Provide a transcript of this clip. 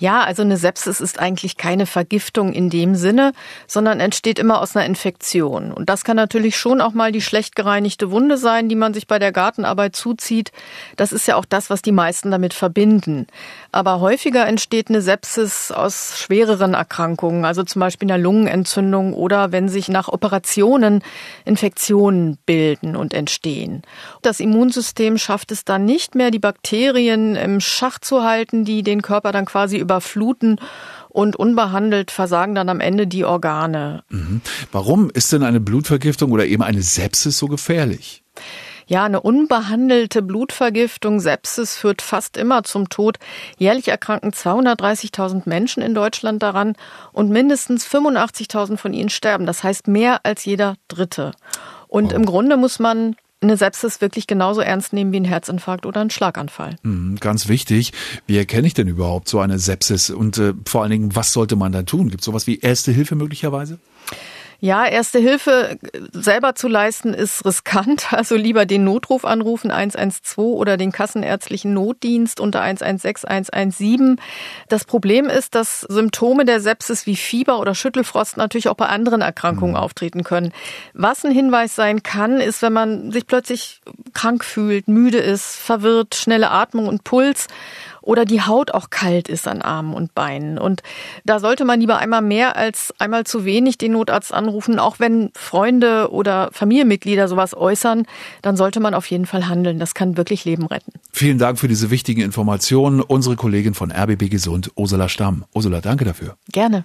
Ja, also eine Sepsis ist eigentlich keine Vergiftung in dem Sinne, sondern entsteht immer aus einer Infektion. Und das kann natürlich schon auch mal die schlecht gereinigte Wunde sein, die man sich bei der Gartenarbeit zuzieht. Das ist ja auch das, was die meisten damit verbinden. Aber häufiger entsteht eine Sepsis aus schwereren Erkrankungen, also zum Beispiel einer Lungenentzündung oder wenn sich nach Operationen Infektionen bilden und entstehen. Das Immunsystem schafft es dann nicht mehr, die Bakterien im Schach zu halten, die den Körper dann quasi überfluten und unbehandelt versagen dann am Ende die Organe. Mhm. Warum ist denn eine Blutvergiftung oder eben eine Sepsis so gefährlich? Ja, eine unbehandelte Blutvergiftung, Sepsis führt fast immer zum Tod. Jährlich erkranken 230.000 Menschen in Deutschland daran und mindestens 85.000 von ihnen sterben. Das heißt mehr als jeder Dritte. Und oh. im Grunde muss man eine Sepsis wirklich genauso ernst nehmen wie ein Herzinfarkt oder ein Schlaganfall. Mhm, ganz wichtig. Wie erkenne ich denn überhaupt so eine Sepsis? Und äh, vor allen Dingen, was sollte man dann tun? Gibt es sowas wie Erste Hilfe möglicherweise? Ja, erste Hilfe selber zu leisten ist riskant. Also lieber den Notruf anrufen 112 oder den kassenärztlichen Notdienst unter 116 117. Das Problem ist, dass Symptome der Sepsis wie Fieber oder Schüttelfrost natürlich auch bei anderen Erkrankungen mhm. auftreten können. Was ein Hinweis sein kann, ist, wenn man sich plötzlich krank fühlt, müde ist, verwirrt, schnelle Atmung und Puls oder die Haut auch kalt ist an Armen und Beinen. Und da sollte man lieber einmal mehr als einmal zu wenig den Notarzt anrufen. Auch wenn Freunde oder Familienmitglieder sowas äußern, dann sollte man auf jeden Fall handeln. Das kann wirklich Leben retten. Vielen Dank für diese wichtigen Informationen. Unsere Kollegin von RBB Gesund, Ursula Stamm. Ursula, danke dafür. Gerne.